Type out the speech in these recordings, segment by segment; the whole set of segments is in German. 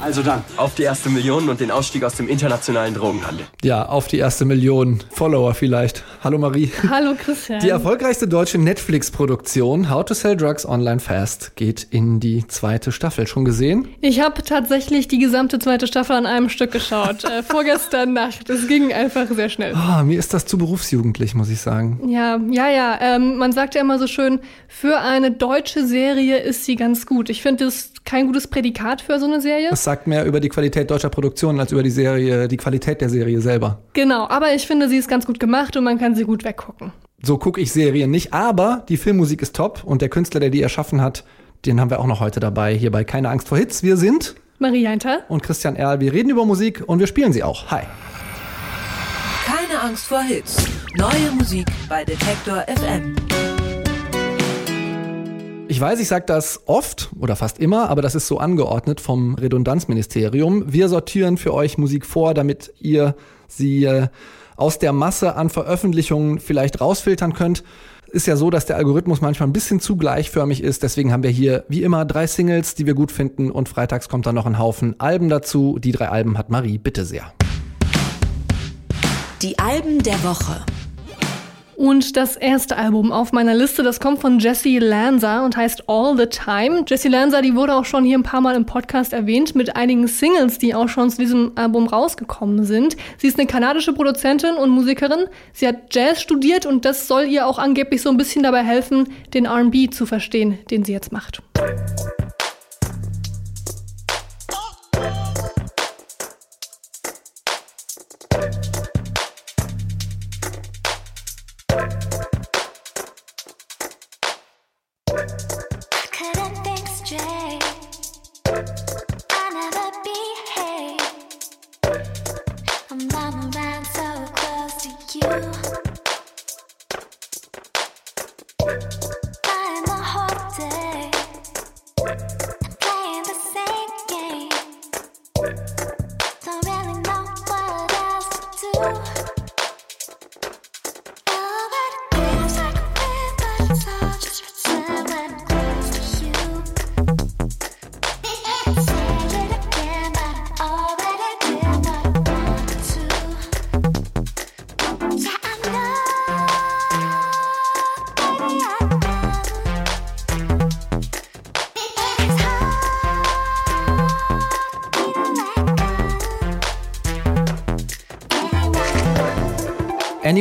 Also dann. Auf die erste Million und den Ausstieg aus dem internationalen Drogenhandel. Ja, auf die erste Million Follower vielleicht. Hallo Marie. Hallo Christian. Die erfolgreichste deutsche Netflix-Produktion How to Sell Drugs Online Fast geht in die zweite Staffel. Schon gesehen? Ich habe tatsächlich die gesamte zweite Staffel an einem Stück geschaut. äh, vorgestern Nacht. Es ging einfach sehr schnell. Oh, mir ist das zu berufsjugendlich, muss ich sagen. Ja, ja, ja. Ähm, man sagt ja immer so schön, für eine deutsche Serie ist sie ganz gut. Ich finde, das ist kein gutes Prädikat für so eine Serie. Das sagt mehr über die Qualität deutscher Produktionen als über die Serie, die Qualität der Serie selber. Genau, aber ich finde, sie ist ganz gut gemacht und man kann sie gut weggucken. So gucke ich Serien nicht, aber die Filmmusik ist top und der Künstler, der die erschaffen hat, den haben wir auch noch heute dabei hier bei Keine Angst vor Hits. Wir sind Marie Heinter und Christian Erl. Wir reden über Musik und wir spielen sie auch. Hi. Keine Angst vor Hits. Neue Musik bei Detektor FM. Ich weiß, ich sage das oft oder fast immer, aber das ist so angeordnet vom Redundanzministerium. Wir sortieren für euch Musik vor, damit ihr sie äh, aus der Masse an Veröffentlichungen vielleicht rausfiltern könnt. Ist ja so, dass der Algorithmus manchmal ein bisschen zu gleichförmig ist. Deswegen haben wir hier wie immer drei Singles, die wir gut finden und freitags kommt dann noch ein Haufen Alben dazu. Die drei Alben hat Marie, bitte sehr. Die Alben der Woche. Und das erste Album auf meiner Liste, das kommt von Jessie Lanza und heißt All the Time. Jessie Lanza, die wurde auch schon hier ein paar Mal im Podcast erwähnt mit einigen Singles, die auch schon zu diesem Album rausgekommen sind. Sie ist eine kanadische Produzentin und Musikerin. Sie hat Jazz studiert und das soll ihr auch angeblich so ein bisschen dabei helfen, den R&B zu verstehen, den sie jetzt macht.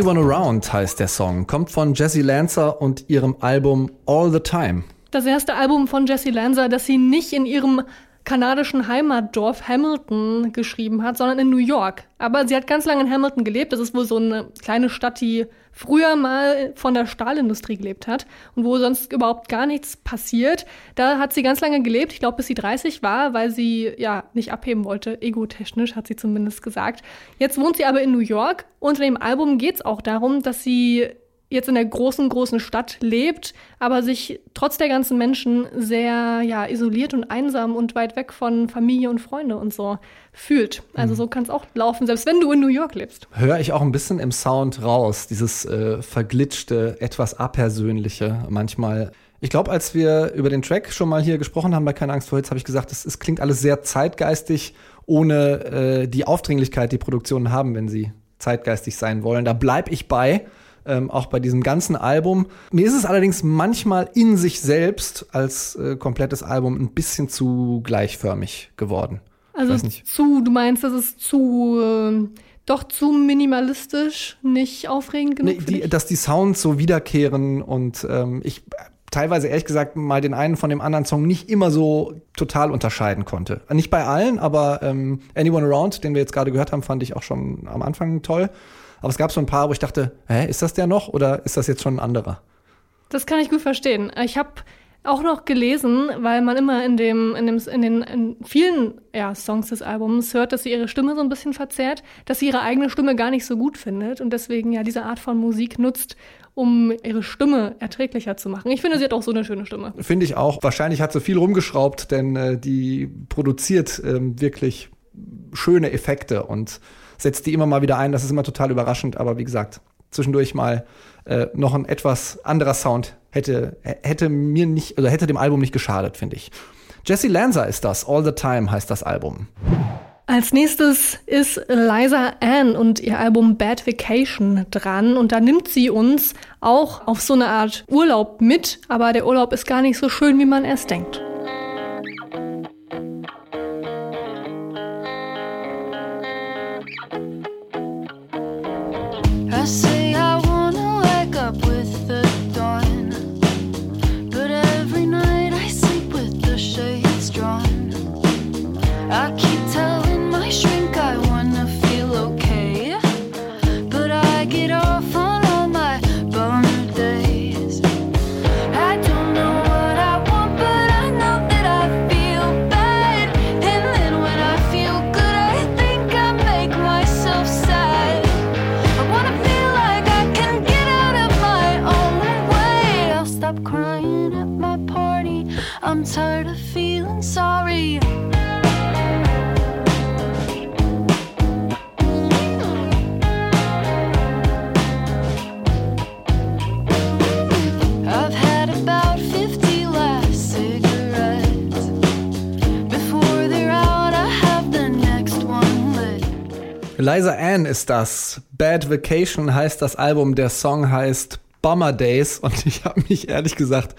Anyone Around heißt der Song, kommt von Jessie Lancer und ihrem Album All the Time. Das erste Album von Jessie Lanza, das sie nicht in ihrem kanadischen Heimatdorf Hamilton geschrieben hat, sondern in New York. Aber sie hat ganz lange in Hamilton gelebt. Das ist wohl so eine kleine Stadt, die früher mal von der Stahlindustrie gelebt hat und wo sonst überhaupt gar nichts passiert. Da hat sie ganz lange gelebt, ich glaube bis sie 30 war, weil sie ja nicht abheben wollte, egotechnisch hat sie zumindest gesagt. Jetzt wohnt sie aber in New York in dem Album geht es auch darum, dass sie jetzt in der großen, großen Stadt lebt, aber sich trotz der ganzen Menschen sehr ja, isoliert und einsam und weit weg von Familie und Freunde und so fühlt. Also so kann es auch laufen, selbst wenn du in New York lebst. Höre ich auch ein bisschen im Sound raus, dieses äh, verglitschte, etwas apersönliche manchmal. Ich glaube, als wir über den Track schon mal hier gesprochen haben bei Keine Angst vor Hits, habe ich gesagt, es, klingt alles sehr zeitgeistig, ohne äh, die Aufdringlichkeit, die Produktionen haben, wenn sie zeitgeistig sein wollen. Da bleib ich bei ähm, auch bei diesem ganzen Album. Mir ist es allerdings manchmal in sich selbst als äh, komplettes Album ein bisschen zu gleichförmig geworden. Also zu, du meinst, das ist zu, äh, doch zu minimalistisch, nicht aufregend genug Nee, die, dass die Sounds so wiederkehren und ähm, ich teilweise ehrlich gesagt mal den einen von dem anderen Song nicht immer so total unterscheiden konnte. Nicht bei allen, aber ähm, Anyone Around, den wir jetzt gerade gehört haben, fand ich auch schon am Anfang toll. Aber es gab so ein paar, wo ich dachte, hä, ist das der noch oder ist das jetzt schon ein anderer? Das kann ich gut verstehen. Ich habe auch noch gelesen, weil man immer in dem, in dem, in den in vielen ja, Songs des Albums hört, dass sie ihre Stimme so ein bisschen verzerrt, dass sie ihre eigene Stimme gar nicht so gut findet und deswegen ja diese Art von Musik nutzt, um ihre Stimme erträglicher zu machen. Ich finde, sie hat auch so eine schöne Stimme. Finde ich auch. Wahrscheinlich hat sie viel rumgeschraubt, denn äh, die produziert ähm, wirklich schöne Effekte und setzt die immer mal wieder ein. Das ist immer total überraschend, aber wie gesagt, zwischendurch mal äh, noch ein etwas anderer Sound hätte, hätte mir nicht, oder hätte dem Album nicht geschadet, finde ich. Jesse Lanza ist das. All the Time heißt das Album. Als nächstes ist Liza Ann und ihr Album Bad Vacation dran und da nimmt sie uns auch auf so eine Art Urlaub mit, aber der Urlaub ist gar nicht so schön, wie man erst denkt. I'm tired of feeling sorry. I've had about 50 last cigarettes. Before they're out, I have the next one lit. Liza Ann ist das. Bad Vacation heißt das Album. Der Song heißt Bummer Days. Und ich habe mich ehrlich gesagt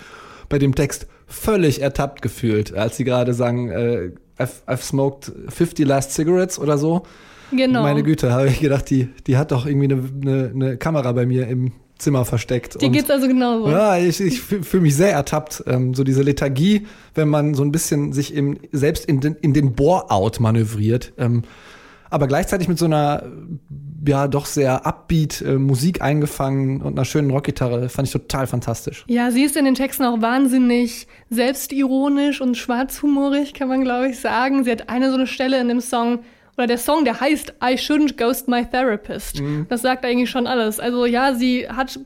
bei dem Text völlig ertappt gefühlt, als sie gerade sagen, äh, I've, I've smoked 50 last cigarettes oder so. Genau. Meine Güte, habe ich gedacht, die, die hat doch irgendwie eine, eine, eine Kamera bei mir im Zimmer versteckt. Dir Und- geht's also genauso. ja, ich, ich fühle mich sehr ertappt. Ähm, so diese Lethargie, wenn man so ein bisschen sich im, selbst in den, in den Bore-out manövriert. Ähm, aber gleichzeitig mit so einer, ja, doch sehr upbeat äh, Musik eingefangen und einer schönen Rockgitarre. Fand ich total fantastisch. Ja, sie ist in den Texten auch wahnsinnig selbstironisch und schwarzhumorig, kann man glaube ich sagen. Sie hat eine so eine Stelle in dem Song, oder der Song, der heißt I Shouldn't Ghost My Therapist. Das sagt eigentlich schon alles. Also ja, sie hat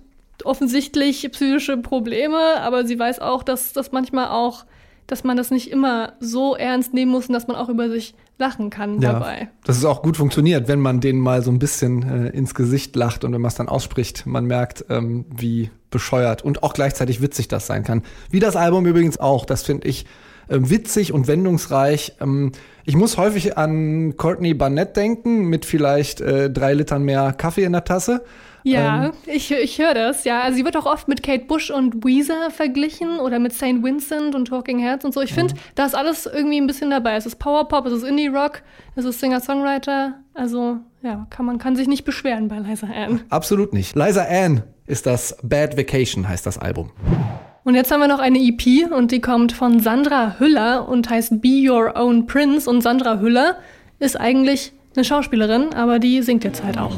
offensichtlich psychische Probleme, aber sie weiß auch, dass das manchmal auch, dass man das nicht immer so ernst nehmen muss und dass man auch über sich lachen kann dabei. dass es auch gut funktioniert, wenn man denen mal so ein bisschen äh, ins Gesicht lacht und wenn man es dann ausspricht, man merkt, ähm, wie bescheuert und auch gleichzeitig witzig das sein kann. Wie das Album übrigens auch, das finde ich ähm, witzig und wendungsreich. Ähm, ich muss häufig an Courtney Barnett denken, mit vielleicht äh, drei Litern mehr Kaffee in der Tasse. Ja, Ähm, ich, ich höre das. Ja, also sie wird auch oft mit Kate Bush und Weezer verglichen oder mit St. Vincent und Talking Heads und so. Ich finde, da ist alles irgendwie ein bisschen dabei. Es ist Powerpop, es ist Indie Rock, es ist Singer-Songwriter. Also ja, kann man kann sich nicht beschweren bei Liza Ann. Absolut nicht. Liza Ann ist das Bad Vacation, heißt das Album. Und jetzt haben wir noch eine EP und die kommt von Sandra Hüller und heißt Be Your Own Prince. Und Sandra Hüller ist eigentlich eine Schauspielerin, aber die singt jetzt halt auch.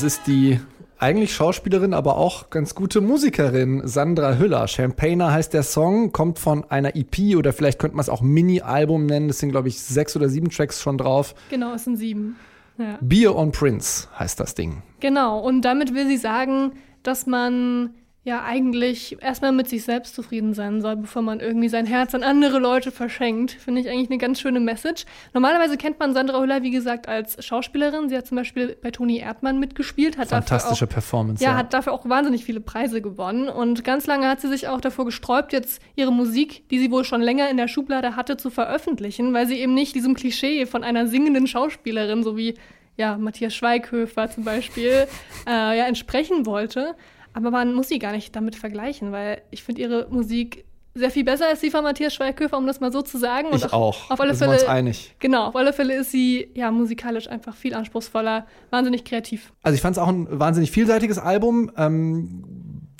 Das ist die eigentlich Schauspielerin, aber auch ganz gute Musikerin Sandra Hüller. Champagner heißt der Song, kommt von einer EP oder vielleicht könnte man es auch Mini-Album nennen. Das sind, glaube ich, sechs oder sieben Tracks schon drauf. Genau, es sind sieben. Ja. Beer on Prince heißt das Ding. Genau, und damit will sie sagen, dass man ja eigentlich erstmal mit sich selbst zufrieden sein soll, bevor man irgendwie sein Herz an andere Leute verschenkt. Finde ich eigentlich eine ganz schöne Message. Normalerweise kennt man Sandra Hüller, wie gesagt, als Schauspielerin. Sie hat zum Beispiel bei Toni Erdmann mitgespielt. Hat Fantastische auch, Performance. ja, hat dafür auch wahnsinnig viele Preise gewonnen. Und ganz lange hat sie sich auch davor gesträubt, jetzt ihre Musik, die sie wohl schon länger in der Schublade hatte, zu veröffentlichen, weil sie eben nicht diesem Klischee von einer singenden Schauspielerin, so wie ja, Matthias Schweighöfer zum Beispiel, äh, ja, entsprechen wollte. Aber man muss sie gar nicht damit vergleichen, weil ich finde ihre Musik sehr viel besser ist sie von Matthias Schweighöfer, um das mal so zu sagen. Und Ich auch. Auf alle Da sind wir Fälle. uns einig. Genau, auf alle Fälle ist sie ja musikalisch einfach viel anspruchsvoller, wahnsinnig kreativ. Also ich fand es auch ein wahnsinnig vielseitiges Album. Ähm,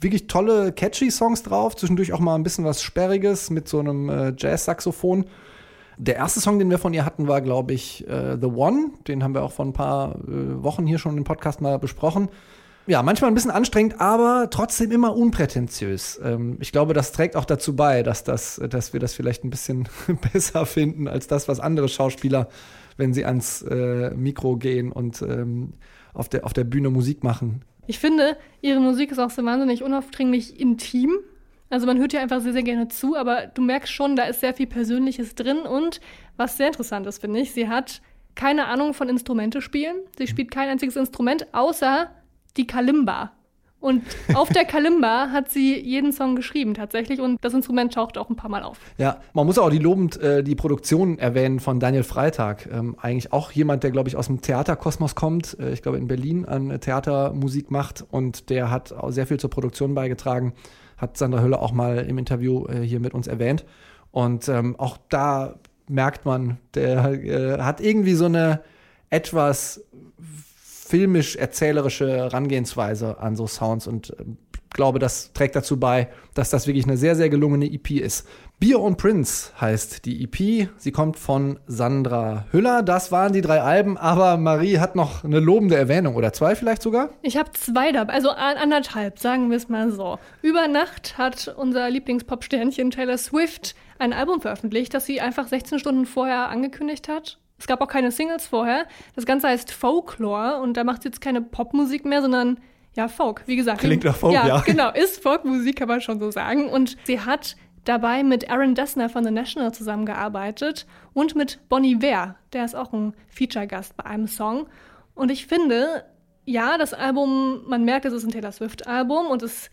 wirklich tolle, catchy Songs drauf. Zwischendurch auch mal ein bisschen was Sperriges mit so einem äh, Jazz-Saxophon. Der erste Song, den wir von ihr hatten, war, glaube ich, äh, The One. Den haben wir auch vor ein paar äh, Wochen hier schon im Podcast mal besprochen. Ja, manchmal ein bisschen anstrengend, aber trotzdem immer unprätentiös. Ähm, ich glaube, das trägt auch dazu bei, dass, das, dass wir das vielleicht ein bisschen besser finden als das, was andere Schauspieler, wenn sie ans äh, Mikro gehen und ähm, auf, der, auf der Bühne Musik machen. Ich finde, ihre Musik ist auch so wahnsinnig unaufdringlich intim. Also man hört ihr einfach sehr, sehr gerne zu, aber du merkst schon, da ist sehr viel Persönliches drin und was sehr interessant ist, finde ich, sie hat keine Ahnung von Instrumente spielen. Sie spielt kein einziges Instrument, außer die Kalimba. Und auf der Kalimba hat sie jeden Song geschrieben tatsächlich und das Instrument taucht auch ein paar Mal auf. Ja, man muss auch die lobend äh, die Produktion erwähnen von Daniel Freitag. Ähm, eigentlich auch jemand, der, glaube ich, aus dem Theaterkosmos kommt. Äh, ich glaube, in Berlin an Theatermusik macht und der hat auch sehr viel zur Produktion beigetragen. Hat Sandra Hülle auch mal im Interview äh, hier mit uns erwähnt. Und ähm, auch da merkt man, der äh, hat irgendwie so eine etwas filmisch-erzählerische Herangehensweise an so Sounds und ähm, glaube, das trägt dazu bei, dass das wirklich eine sehr, sehr gelungene EP ist. Beer und Prince heißt die EP. Sie kommt von Sandra Hüller. Das waren die drei Alben, aber Marie hat noch eine lobende Erwähnung oder zwei vielleicht sogar. Ich habe zwei dabei, also an- anderthalb, sagen wir es mal so. Über Nacht hat unser Lieblingspop-Sternchen Taylor Swift ein Album veröffentlicht, das sie einfach 16 Stunden vorher angekündigt hat. Es gab auch keine Singles vorher. Das Ganze heißt Folklore und da macht sie jetzt keine Popmusik mehr, sondern ja, Folk, wie gesagt. Klingt nach Folk, ja. Genau, ist Folkmusik, kann man schon so sagen. Und sie hat dabei mit Aaron Dessner von The National zusammengearbeitet und mit Bonnie Ware, der ist auch ein Feature-Gast bei einem Song. Und ich finde, ja, das Album, man merkt, es ist ein Taylor Swift-Album und es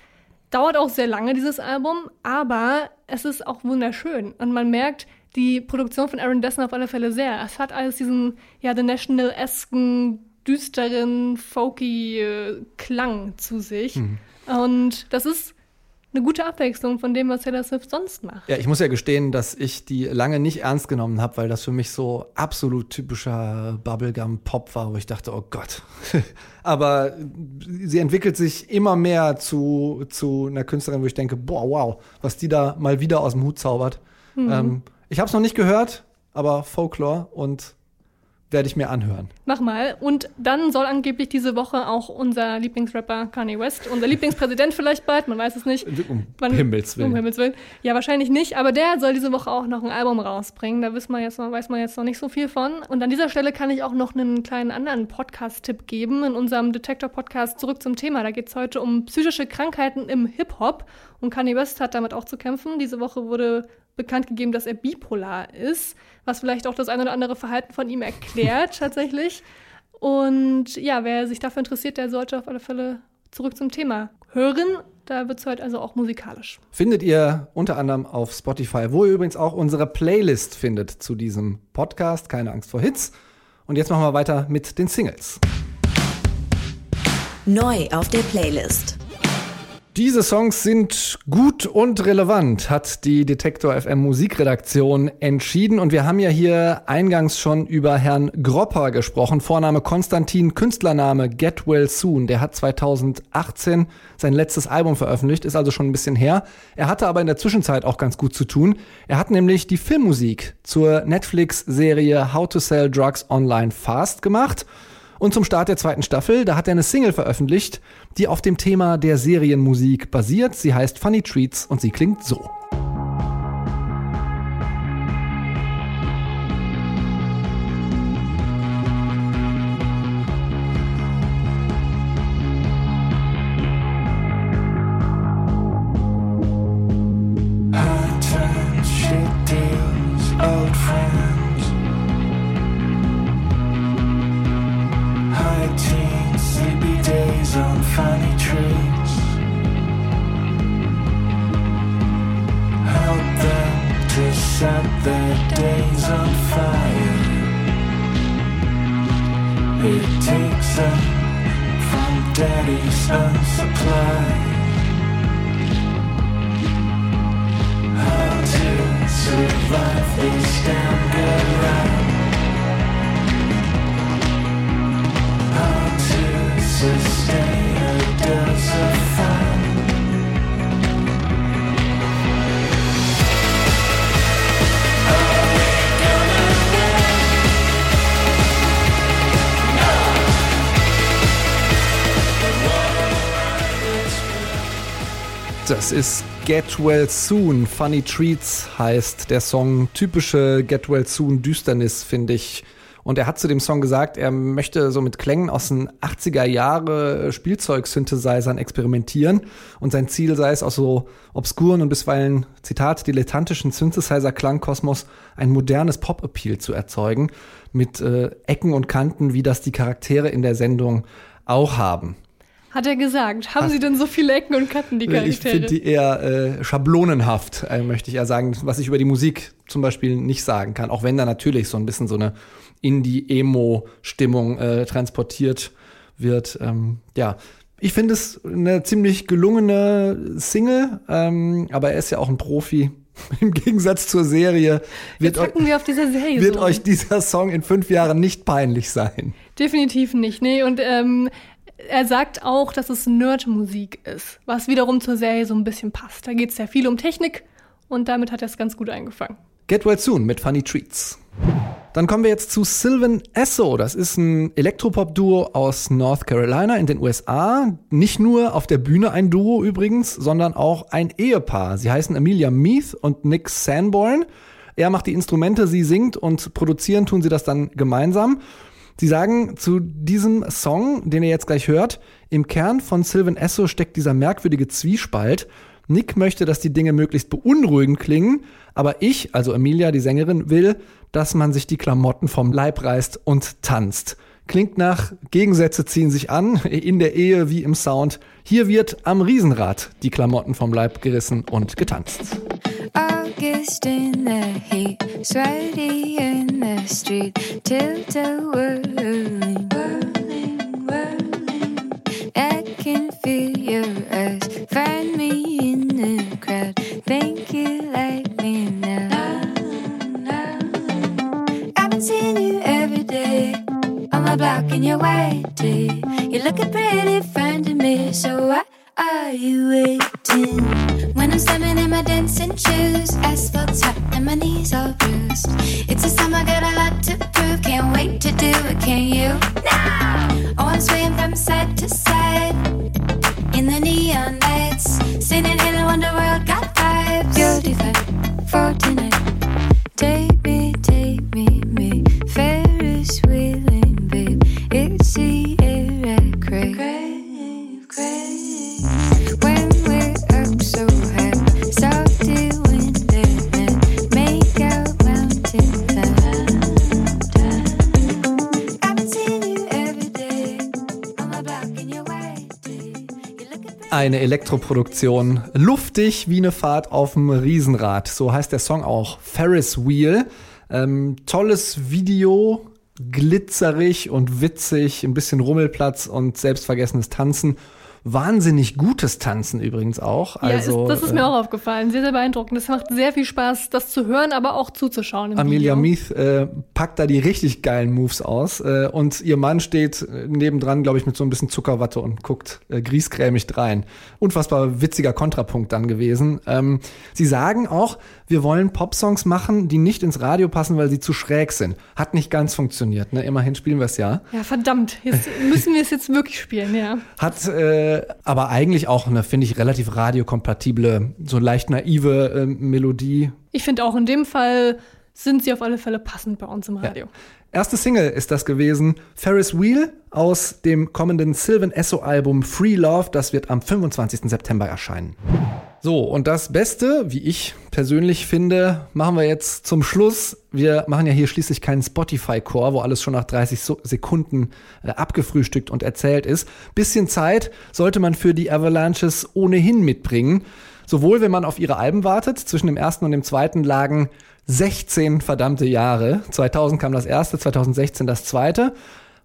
dauert auch sehr lange, dieses Album, aber es ist auch wunderschön. Und man merkt die Produktion von Aaron Dessner auf alle Fälle sehr. Es hat alles diesen, ja, The National-esken, düsteren, folky äh, Klang zu sich. Und das ist eine gute Abwechslung von dem, was Taylor Swift sonst macht. Ja, ich muss ja gestehen, dass ich die lange nicht ernst genommen habe, weil das für mich so absolut typischer Bubblegum-Pop war, wo ich dachte, oh Gott. Aber sie entwickelt sich immer mehr zu, zu einer Künstlerin, wo ich denke, boah, wow, was die da mal wieder aus dem Hut zaubert. Ähm, ich habe es noch nicht gehört, aber Folklore und werde ich mir anhören. Mach mal. Und dann soll angeblich diese Woche auch unser Lieblingsrapper Kanye West, unser Lieblingspräsident vielleicht bald, man weiß es nicht. Um Wann- Himmels Willen. Um Himmels Willen. Ja, wahrscheinlich nicht, aber der soll diese Woche auch noch ein Album rausbringen. Da weiß man jetzt noch, weiß man jetzt noch nicht so viel von. Und an dieser Stelle kann ich auch noch einen kleinen anderen Podcast-Tipp geben. In unserem Detektor-Podcast zurück zum Thema. Da geht es heute um psychische Krankheiten im Hip-Hop. Und Kanye West hat damit auch zu kämpfen. Diese Woche wurde bekannt gegeben, dass er bipolar ist, was vielleicht auch das ein oder andere Verhalten von ihm erklärt tatsächlich. Und ja, wer sich dafür interessiert, der sollte auf alle Fälle zurück zum Thema hören. Da wird es heute also auch musikalisch. Findet ihr unter anderem auf Spotify, wo ihr übrigens auch unsere Playlist findet zu diesem Podcast. Keine Angst vor Hits. Und jetzt machen wir weiter mit den Singles. Neu auf der Playlist. Diese Songs sind gut und relevant, hat die Detektor FM Musikredaktion entschieden. Und wir haben ja hier eingangs schon über Herrn Gropper gesprochen. Vorname Konstantin, Künstlername Get Well Soon. Der hat 2018 sein letztes Album veröffentlicht, ist also schon ein bisschen her. Er hatte aber in der Zwischenzeit auch ganz gut zu tun. Er hat nämlich die Filmmusik zur Netflix-Serie How to Sell Drugs Online Fast gemacht. Und zum Start der zweiten Staffel, da hat er eine Single veröffentlicht, die auf dem Thema der Serienmusik basiert. Sie heißt Funny Treats und sie klingt so. constant supply. Das ist Get Well Soon. Funny Treats heißt der Song. Typische Get Well Soon Düsternis, finde ich. Und er hat zu dem Song gesagt, er möchte so mit Klängen aus den 80er Jahre Spielzeug-Synthesizern experimentieren. Und sein Ziel sei es, aus so obskuren und bisweilen, Zitat, dilettantischen Synthesizer-Klangkosmos ein modernes Pop-Appeal zu erzeugen. Mit äh, Ecken und Kanten, wie das die Charaktere in der Sendung auch haben. Hat er gesagt. Haben Sie denn so viele Ecken und Kanten, die Ich Charaktere? finde die eher äh, schablonenhaft, äh, möchte ich eher sagen, was ich über die Musik zum Beispiel nicht sagen kann. Auch wenn da natürlich so ein bisschen so eine Indie-Emo-Stimmung äh, transportiert wird. Ähm, ja, ich finde es eine ziemlich gelungene Single, ähm, aber er ist ja auch ein Profi. Im Gegensatz zur Serie wird, hacken wir auf dieser Serie. wird so. euch dieser Song in fünf Jahren nicht peinlich sein. Definitiv nicht, nee. Und ähm, er sagt auch, dass es Nerd-Musik ist, was wiederum zur Serie so ein bisschen passt. Da geht es ja viel um Technik und damit hat er es ganz gut eingefangen. Get Well Soon mit Funny Treats. Dann kommen wir jetzt zu Sylvan Esso. Das ist ein Elektropop-Duo aus North Carolina in den USA. Nicht nur auf der Bühne ein Duo übrigens, sondern auch ein Ehepaar. Sie heißen Amelia Meath und Nick Sanborn. Er macht die Instrumente, sie singt und produzieren tun sie das dann gemeinsam. Sie sagen zu diesem Song, den ihr jetzt gleich hört, im Kern von Sylvan Esso steckt dieser merkwürdige Zwiespalt. Nick möchte, dass die Dinge möglichst beunruhigend klingen, aber ich, also Emilia, die Sängerin, will, dass man sich die Klamotten vom Leib reißt und tanzt. Klingt nach Gegensätze ziehen sich an, in der Ehe wie im Sound. Hier wird am Riesenrad die Klamotten vom Leib gerissen und getanzt. August in the heat, sweaty in the street, tilted whirling, whirling, whirling. I can feel your eyes, find me in the crowd. Think you like me now? I've been seeing you every day on my block in your white tee. You're looking pretty fine to me, so why are you waiting? When I'm standing in my dancing shoes, asphalt's hot and my knees all bruised. It's a summer, got a lot to prove. Can't wait to do it, can you? Eine Elektroproduktion, luftig wie eine Fahrt auf dem Riesenrad. So heißt der Song auch. Ferris Wheel. Ähm, tolles Video, glitzerig und witzig, ein bisschen Rummelplatz und selbstvergessenes Tanzen. Wahnsinnig gutes Tanzen übrigens auch. Ja, Also, ist, das ist äh, mir auch aufgefallen. Sehr, sehr beeindruckend. Es macht sehr viel Spaß, das zu hören, aber auch zuzuschauen. Amelia. Meath äh, packt da die richtig geilen Moves aus äh, und ihr Mann steht äh, nebendran, glaube ich, mit so ein bisschen Zuckerwatte und guckt äh, griesgrämig drein. Unfassbar witziger Kontrapunkt dann gewesen. Ähm, sie sagen auch, wir wollen Popsongs machen, die nicht ins Radio passen, weil sie zu schräg sind. Hat nicht ganz funktioniert. Ne? Immerhin spielen wir es ja. Ja, verdammt. Jetzt müssen wir es jetzt wirklich spielen, ja. Hat äh, aber eigentlich auch eine, finde ich, relativ radiokompatible, so leicht naive äh, Melodie. Ich finde auch in dem Fall sind sie auf alle Fälle passend bei uns im Radio. Erste Single ist das gewesen. Ferris Wheel aus dem kommenden Sylvan Esso Album Free Love. Das wird am 25. September erscheinen. So, und das Beste, wie ich persönlich finde, machen wir jetzt zum Schluss. Wir machen ja hier schließlich keinen Spotify-Core, wo alles schon nach 30 So- Sekunden äh, abgefrühstückt und erzählt ist. Bisschen Zeit sollte man für die Avalanches ohnehin mitbringen. Sowohl wenn man auf ihre Alben wartet, zwischen dem ersten und dem zweiten lagen 16 verdammte Jahre. 2000 kam das erste, 2016 das zweite.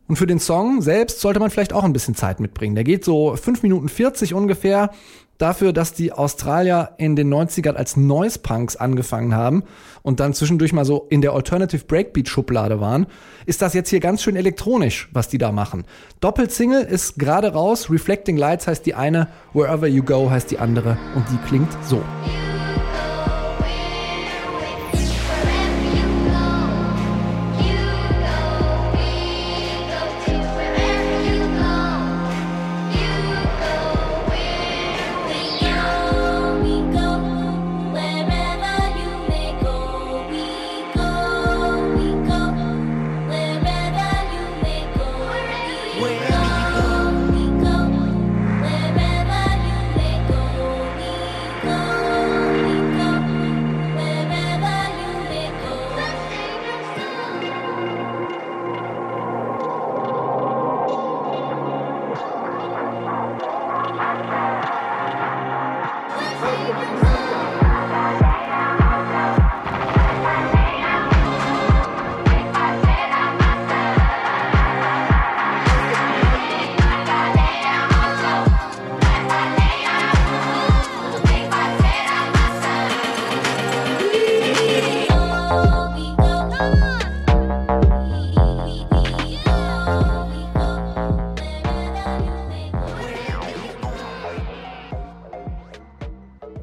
Und für den Song selbst sollte man vielleicht auch ein bisschen Zeit mitbringen. Der geht so 5 Minuten 40 ungefähr. Dafür, dass die Australier in den 90ern als Noise Punks angefangen haben und dann zwischendurch mal so in der Alternative Breakbeat Schublade waren, ist das jetzt hier ganz schön elektronisch, was die da machen. Doppelsingle ist gerade raus, Reflecting Lights heißt die eine, Wherever You Go heißt die andere und die klingt so.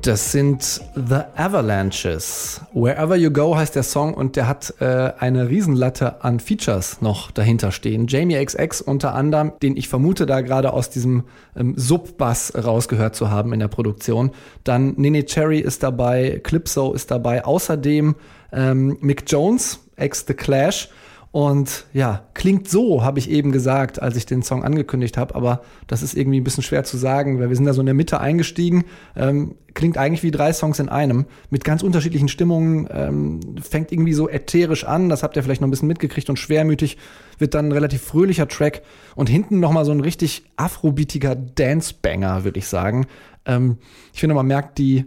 Das sind The Avalanches. Wherever You Go heißt der Song und der hat äh, eine Riesenlatte an Features noch dahinter stehen. Jamie XX unter anderem, den ich vermute, da gerade aus diesem ähm, Sub-Bass rausgehört zu haben in der Produktion. Dann Nene Cherry ist dabei, Clipso ist dabei, außerdem ähm, Mick Jones, ex The Clash. Und ja, klingt so, habe ich eben gesagt, als ich den Song angekündigt habe, aber das ist irgendwie ein bisschen schwer zu sagen, weil wir sind da so in der Mitte eingestiegen. Ähm, klingt eigentlich wie drei Songs in einem, mit ganz unterschiedlichen Stimmungen, ähm, fängt irgendwie so ätherisch an, das habt ihr vielleicht noch ein bisschen mitgekriegt, und schwermütig wird dann ein relativ fröhlicher Track und hinten nochmal so ein richtig afrobeatiger Dance-Banger, würde ich sagen. Ähm, ich finde, man merkt die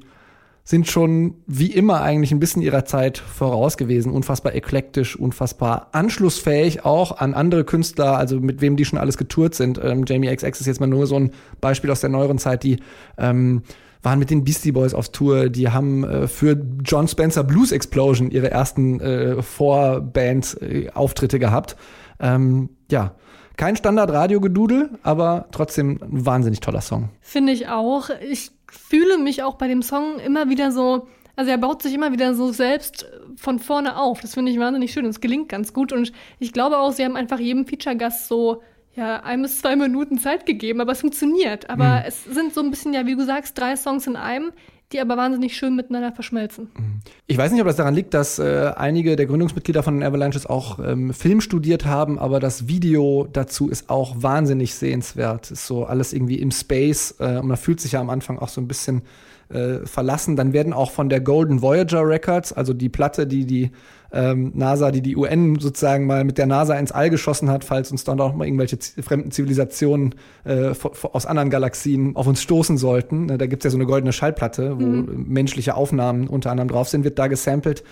sind schon wie immer eigentlich ein bisschen ihrer Zeit voraus gewesen. Unfassbar eklektisch, unfassbar anschlussfähig auch an andere Künstler, also mit wem die schon alles getourt sind. Ähm, Jamie XX ist jetzt mal nur so ein Beispiel aus der neueren Zeit, die ähm, waren mit den Beastie Boys auf Tour, die haben äh, für John Spencer Blues Explosion ihre ersten äh, Vorband-Auftritte gehabt. Ähm, ja, kein Standard-Radio-Gedudel, aber trotzdem ein wahnsinnig toller Song. Finde ich auch. Ich fühle mich auch bei dem Song immer wieder so, also er baut sich immer wieder so selbst von vorne auf. Das finde ich wahnsinnig schön. Es gelingt ganz gut und ich glaube auch, sie haben einfach jedem Feature-Gast so ja, ein bis zwei Minuten Zeit gegeben, aber es funktioniert. Aber Mhm. es sind so ein bisschen, ja, wie du sagst, drei Songs in einem, die aber wahnsinnig schön miteinander verschmelzen. Ich weiß nicht, ob das daran liegt, dass äh, einige der Gründungsmitglieder von den Avalanches auch ähm, Film studiert haben, aber das Video dazu ist auch wahnsinnig sehenswert. Ist so alles irgendwie im Space äh, und man fühlt sich ja am Anfang auch so ein bisschen äh, verlassen. Dann werden auch von der Golden Voyager Records, also die Platte, die die ähm, NASA, die die UN sozusagen mal mit der NASA ins All geschossen hat, falls uns dann auch mal irgendwelche fremden Zivilisationen äh, aus anderen Galaxien auf uns stoßen sollten. Ne, Da gibt's ja so eine goldene Schallplatte, wo menschliche Aufnahmen unter anderem drauf sind, wird da gesampelt.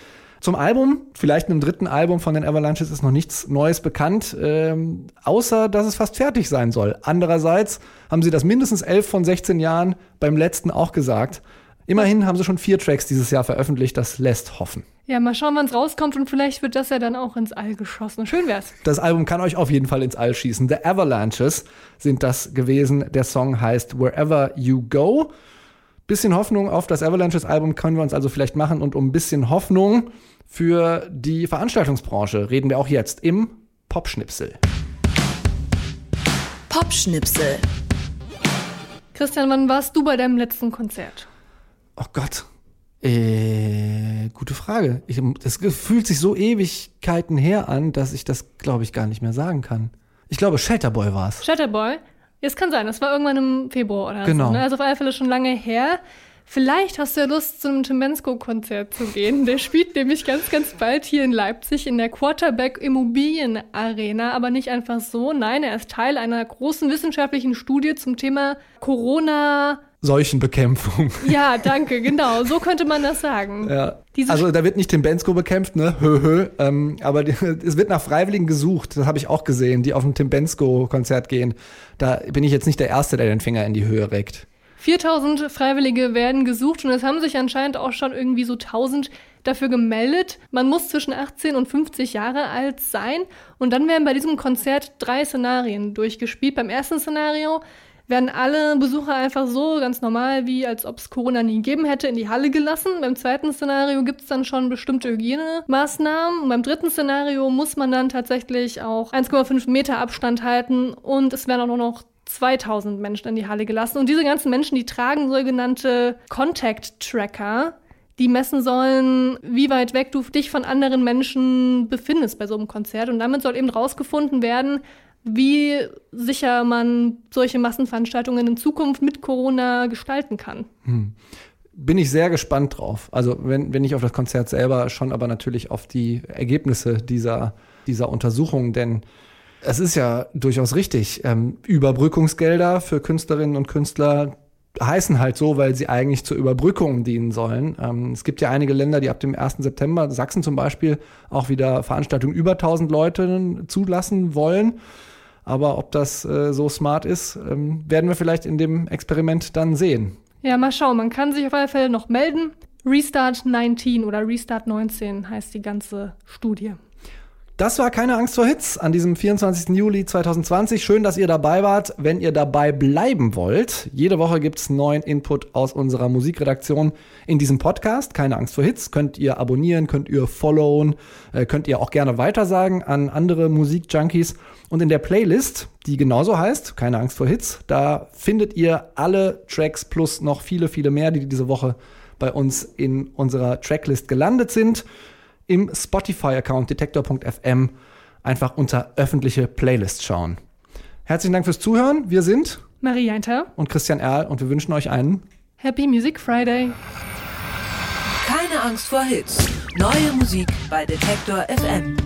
Zum Album, vielleicht einem dritten Album von den Avalanches ist noch nichts Neues bekannt, ähm, außer dass es fast fertig sein soll. Andererseits haben sie das mindestens 11 von 16 Jahren beim letzten auch gesagt. Immerhin haben sie schon vier Tracks dieses Jahr veröffentlicht, das lässt hoffen. Ja, mal schauen, wann es rauskommt und vielleicht wird das ja dann auch ins All geschossen. Schön wär's. Das Album kann euch auf jeden Fall ins All schießen. The Avalanches sind das gewesen. Der Song heißt Wherever You Go. Bisschen Hoffnung auf das Avalanches-Album können wir uns also vielleicht machen und um ein bisschen Hoffnung für die Veranstaltungsbranche reden wir auch jetzt im Popschnipsel. Popschnipsel. Christian, wann warst du bei deinem letzten Konzert? Oh Gott. Äh, gute Frage. Ich, das fühlt sich so Ewigkeiten her an, dass ich das, glaube ich, gar nicht mehr sagen kann. Ich glaube, Shelterboy war's. Shatterboy? Es kann sein, das war irgendwann im Februar oder Genau. so. Ne? Also auf alle Fälle schon lange her. Vielleicht hast du ja Lust, zu einem Tim Bensko-Konzert zu gehen. Der spielt nämlich ganz, ganz bald hier in Leipzig in der Quarterback Immobilien Arena. Aber nicht einfach so. Nein, er ist Teil einer großen wissenschaftlichen Studie zum Thema Corona Seuchenbekämpfung. Ja, danke, genau. So könnte man das sagen. Ja. Diese also da wird nicht Tim Bensko bekämpft, ne? Hö, hö. Ähm, aber die, es wird nach Freiwilligen gesucht. Das habe ich auch gesehen, die auf ein Tim Bensko-Konzert gehen. Da bin ich jetzt nicht der Erste, der den Finger in die Höhe reckt. 4000 Freiwillige werden gesucht und es haben sich anscheinend auch schon irgendwie so 1000 dafür gemeldet. Man muss zwischen 18 und 50 Jahre alt sein und dann werden bei diesem Konzert drei Szenarien durchgespielt. Beim ersten Szenario werden alle Besucher einfach so ganz normal, wie als ob es Corona nie gegeben hätte, in die Halle gelassen. Beim zweiten Szenario gibt es dann schon bestimmte Hygienemaßnahmen. Und beim dritten Szenario muss man dann tatsächlich auch 1,5 Meter Abstand halten und es werden auch nur noch 2000 Menschen in die Halle gelassen. Und diese ganzen Menschen, die tragen sogenannte Contact Tracker. Die messen sollen, wie weit weg du dich von anderen Menschen befindest bei so einem Konzert. Und damit soll eben rausgefunden werden, wie sicher man solche Massenveranstaltungen in Zukunft mit Corona gestalten kann. Bin ich sehr gespannt drauf. Also wenn, wenn nicht auf das Konzert selber, schon aber natürlich auf die Ergebnisse dieser, dieser Untersuchung, denn es ist ja durchaus richtig. Ähm, Überbrückungsgelder für Künstlerinnen und Künstler heißen halt so, weil sie eigentlich zur Überbrückung dienen sollen. Ähm, es gibt ja einige Länder, die ab dem 1. September, Sachsen zum Beispiel, auch wieder Veranstaltungen über 1000 Leute zulassen wollen. Aber ob das äh, so smart ist, ähm, werden wir vielleicht in dem Experiment dann sehen. Ja, mal schauen. Man kann sich auf alle Fälle noch melden. Restart 19 oder Restart 19 heißt die ganze Studie. Das war keine Angst vor Hits an diesem 24. Juli 2020. Schön, dass ihr dabei wart. Wenn ihr dabei bleiben wollt, jede Woche gibt's neuen Input aus unserer Musikredaktion in diesem Podcast. Keine Angst vor Hits. Könnt ihr abonnieren, könnt ihr followen, äh, könnt ihr auch gerne weitersagen an andere Musikjunkies. Und in der Playlist, die genauso heißt, keine Angst vor Hits, da findet ihr alle Tracks plus noch viele, viele mehr, die diese Woche bei uns in unserer Tracklist gelandet sind im Spotify-Account detektor.fm einfach unter öffentliche Playlist schauen. Herzlichen Dank fürs Zuhören. Wir sind Marie Jainter, und Christian Erl und wir wünschen euch einen Happy Music Friday. Keine Angst vor Hits. Neue Musik bei Detektor FM.